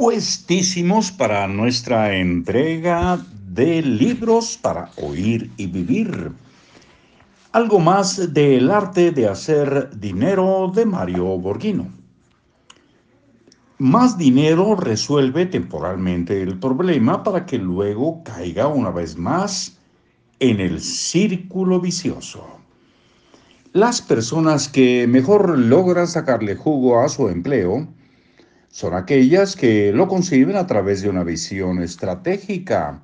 puestísimos para nuestra entrega de libros para oír y vivir. Algo más del arte de hacer dinero de Mario Borghino. Más dinero resuelve temporalmente el problema para que luego caiga una vez más en el círculo vicioso. Las personas que mejor logran sacarle jugo a su empleo son aquellas que lo conciben a través de una visión estratégica.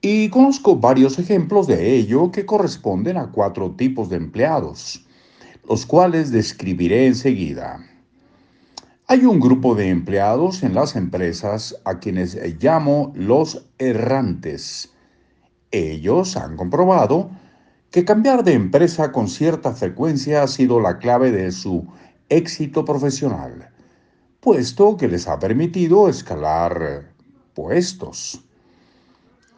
Y conozco varios ejemplos de ello que corresponden a cuatro tipos de empleados, los cuales describiré enseguida. Hay un grupo de empleados en las empresas a quienes llamo los errantes. Ellos han comprobado que cambiar de empresa con cierta frecuencia ha sido la clave de su éxito profesional puesto que les ha permitido escalar puestos.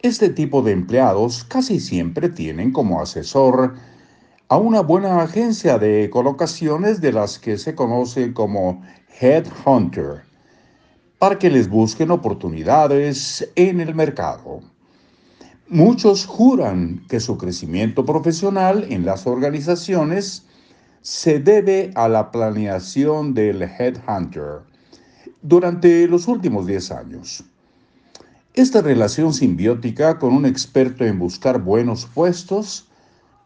Este tipo de empleados casi siempre tienen como asesor a una buena agencia de colocaciones de las que se conoce como Headhunter, para que les busquen oportunidades en el mercado. Muchos juran que su crecimiento profesional en las organizaciones se debe a la planeación del Headhunter durante los últimos 10 años. Esta relación simbiótica con un experto en buscar buenos puestos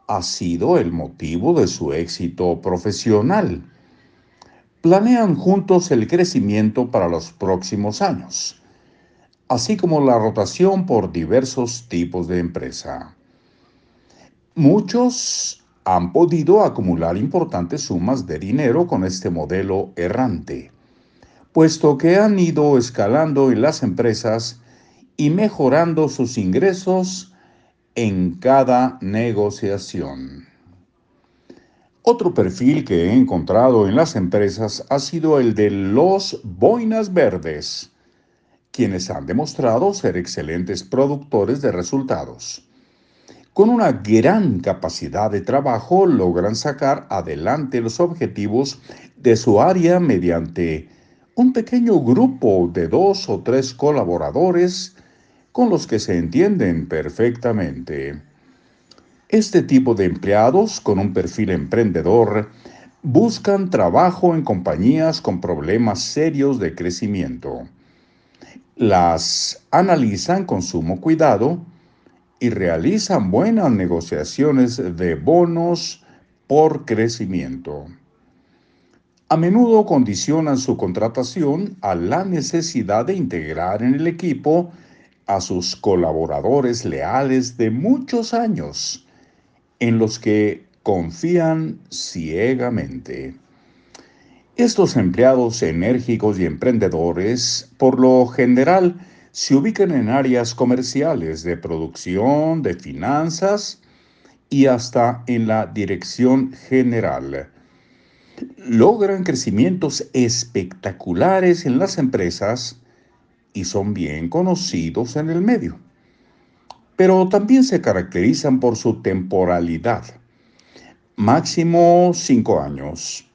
ha sido el motivo de su éxito profesional. Planean juntos el crecimiento para los próximos años, así como la rotación por diversos tipos de empresa. Muchos han podido acumular importantes sumas de dinero con este modelo errante puesto que han ido escalando en las empresas y mejorando sus ingresos en cada negociación. Otro perfil que he encontrado en las empresas ha sido el de los boinas verdes, quienes han demostrado ser excelentes productores de resultados. Con una gran capacidad de trabajo logran sacar adelante los objetivos de su área mediante un pequeño grupo de dos o tres colaboradores con los que se entienden perfectamente. Este tipo de empleados con un perfil emprendedor buscan trabajo en compañías con problemas serios de crecimiento. Las analizan con sumo cuidado y realizan buenas negociaciones de bonos por crecimiento a menudo condicionan su contratación a la necesidad de integrar en el equipo a sus colaboradores leales de muchos años, en los que confían ciegamente. Estos empleados enérgicos y emprendedores, por lo general, se ubican en áreas comerciales de producción, de finanzas y hasta en la dirección general logran crecimientos espectaculares en las empresas y son bien conocidos en el medio. Pero también se caracterizan por su temporalidad, máximo cinco años,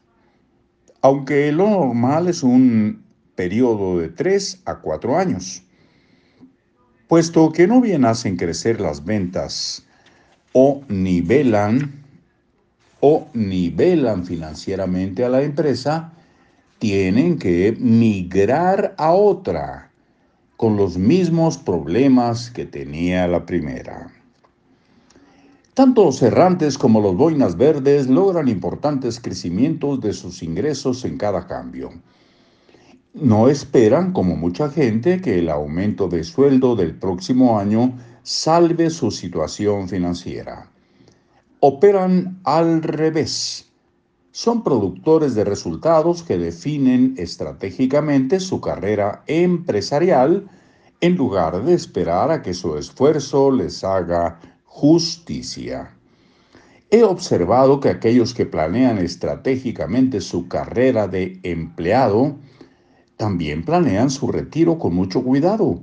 aunque lo normal es un periodo de tres a cuatro años, puesto que no bien hacen crecer las ventas o nivelan o nivelan financieramente a la empresa, tienen que migrar a otra con los mismos problemas que tenía la primera. Tanto los errantes como los boinas verdes logran importantes crecimientos de sus ingresos en cada cambio. No esperan, como mucha gente, que el aumento de sueldo del próximo año salve su situación financiera operan al revés. Son productores de resultados que definen estratégicamente su carrera empresarial en lugar de esperar a que su esfuerzo les haga justicia. He observado que aquellos que planean estratégicamente su carrera de empleado también planean su retiro con mucho cuidado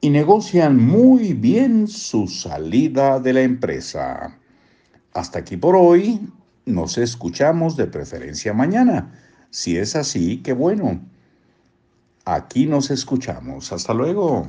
y negocian muy bien su salida de la empresa. Hasta aquí por hoy. Nos escuchamos de preferencia mañana. Si es así, qué bueno. Aquí nos escuchamos. Hasta luego.